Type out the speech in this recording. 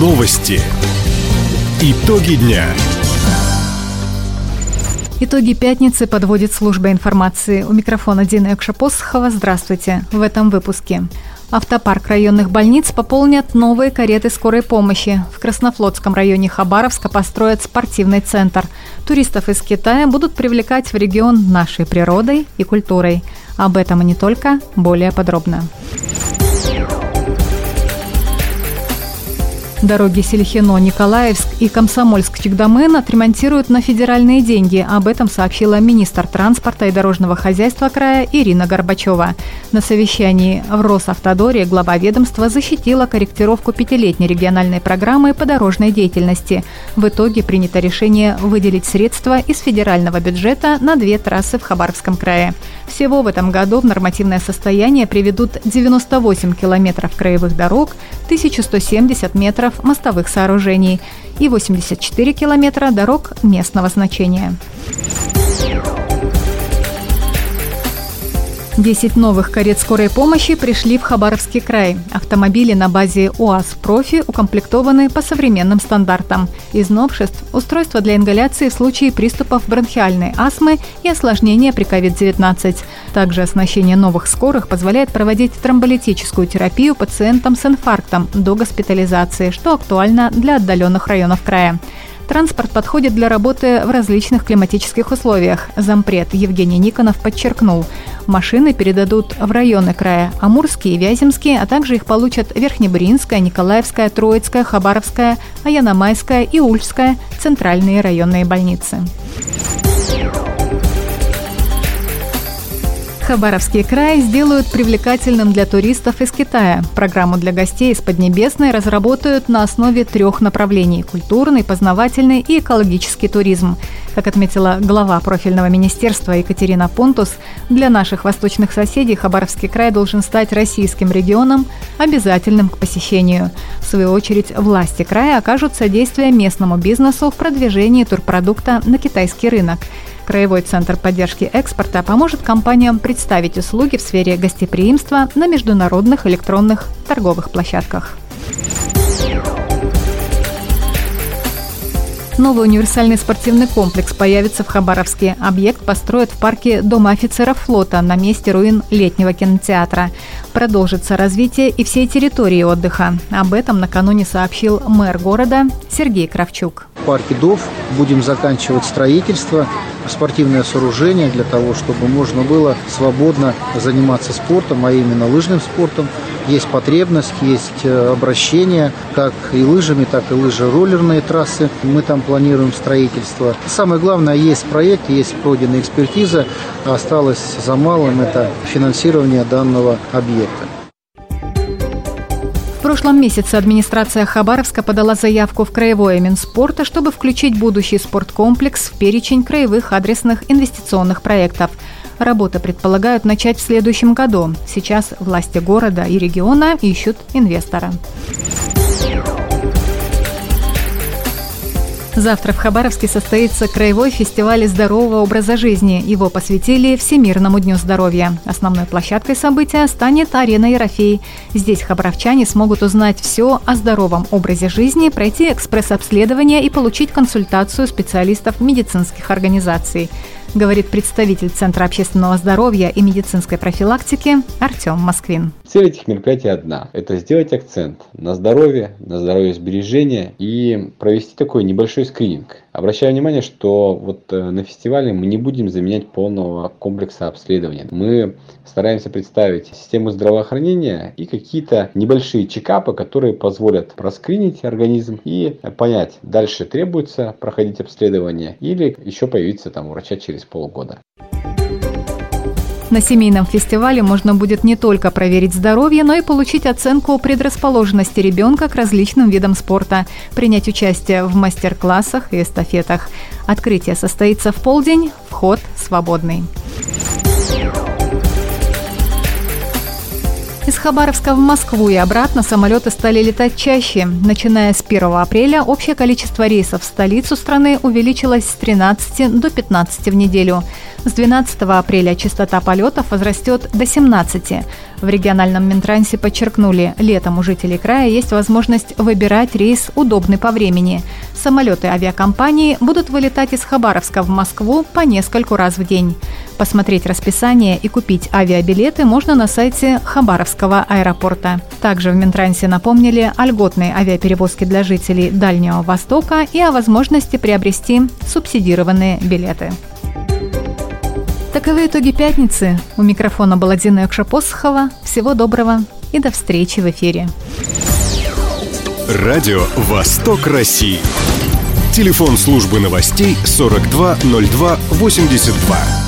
Новости. Итоги дня. Итоги пятницы подводит служба информации. У микрофона Дина Экшапосхова. Здравствуйте. В этом выпуске. Автопарк районных больниц пополнят новые кареты скорой помощи. В Краснофлотском районе Хабаровска построят спортивный центр. Туристов из Китая будут привлекать в регион нашей природой и культурой. Об этом и не только, более подробно. Дороги Сельхино, Николаевск и Комсомольск-Чегдамен отремонтируют на федеральные деньги. Об этом сообщила министр транспорта и дорожного хозяйства края Ирина Горбачева. На совещании в Росавтодоре глава ведомства защитила корректировку пятилетней региональной программы по дорожной деятельности. В итоге принято решение выделить средства из федерального бюджета на две трассы в Хабаровском крае. Всего в этом году в нормативное состояние приведут 98 километров краевых дорог, 1170 метров мостовых сооружений и 84 километра дорог местного значения. 10 новых карет скорой помощи пришли в Хабаровский край. Автомобили на базе УАЗ «Профи» укомплектованы по современным стандартам. Из новшеств – устройство для ингаляции в случае приступов бронхиальной астмы и осложнения при COVID-19. Также оснащение новых скорых позволяет проводить тромболитическую терапию пациентам с инфарктом до госпитализации, что актуально для отдаленных районов края. Транспорт подходит для работы в различных климатических условиях. Зампред Евгений Никонов подчеркнул, машины передадут в районы края – Амурские, Вяземские, а также их получат Верхнебринская, Николаевская, Троицкая, Хабаровская, Аяномайская и Ульская – центральные районные больницы. Хабаровский край сделают привлекательным для туристов из Китая. Программу для гостей из Поднебесной разработают на основе трех направлений – культурный, познавательный и экологический туризм. Как отметила глава профильного министерства Екатерина Понтус, для наших восточных соседей Хабаровский край должен стать российским регионом, обязательным к посещению. В свою очередь, власти края окажут содействие местному бизнесу в продвижении турпродукта на китайский рынок – Краевой центр поддержки экспорта поможет компаниям представить услуги в сфере гостеприимства на международных электронных торговых площадках. Новый универсальный спортивный комплекс появится в Хабаровске. Объект построят в парке Дома офицеров флота на месте руин летнего кинотеатра. Продолжится развитие и всей территории отдыха. Об этом накануне сообщил мэр города Сергей Кравчук. В парке ДОВ будем заканчивать строительство спортивное сооружение для того, чтобы можно было свободно заниматься спортом, а именно лыжным спортом. Есть потребность, есть э, обращение, как и лыжами, так и лыжероллерные трассы. Мы там планируем строительство. Самое главное, есть проект, есть пройденная экспертиза. Осталось за малым – это финансирование данного объекта прошлом месяце администрация Хабаровска подала заявку в Краевое Минспорта, чтобы включить будущий спорткомплекс в перечень краевых адресных инвестиционных проектов. Работы предполагают начать в следующем году. Сейчас власти города и региона ищут инвестора. Завтра в Хабаровске состоится краевой фестиваль здорового образа жизни. Его посвятили Всемирному дню здоровья. Основной площадкой события станет арена Ерофей. Здесь хабаровчане смогут узнать все о здоровом образе жизни, пройти экспресс-обследование и получить консультацию специалистов медицинских организаций говорит представитель Центра общественного здоровья и медицинской профилактики Артем Москвин. Цель этих мероприятий одна – это сделать акцент на здоровье, на здоровье сбережения и провести такой небольшой скрининг. Обращаю внимание, что вот э, на фестивале мы не будем заменять полного комплекса обследования. Мы стараемся представить систему здравоохранения и какие-то небольшие чекапы, которые позволят проскринить организм и понять, дальше требуется проходить обследование или еще появиться там у врача через полгода. На семейном фестивале можно будет не только проверить здоровье, но и получить оценку предрасположенности ребенка к различным видам спорта, принять участие в мастер-классах и эстафетах. Открытие состоится в полдень, вход свободный. Хабаровска в Москву и обратно самолеты стали летать чаще. Начиная с 1 апреля общее количество рейсов в столицу страны увеличилось с 13 до 15 в неделю. С 12 апреля частота полетов возрастет до 17. В региональном Минтрансе подчеркнули, летом у жителей края есть возможность выбирать рейс удобный по времени. Самолеты авиакомпании будут вылетать из Хабаровска в Москву по нескольку раз в день. Посмотреть расписание и купить авиабилеты можно на сайте Хабаровского аэропорта. Также в Минтрансе напомнили о льготной авиаперевозке для жителей Дальнего Востока и о возможности приобрести субсидированные билеты. Таковы итоги пятницы. У микрофона была Дина Якшапосхова. Всего доброго и до встречи в эфире. Радио «Восток России». Телефон службы новостей 420282.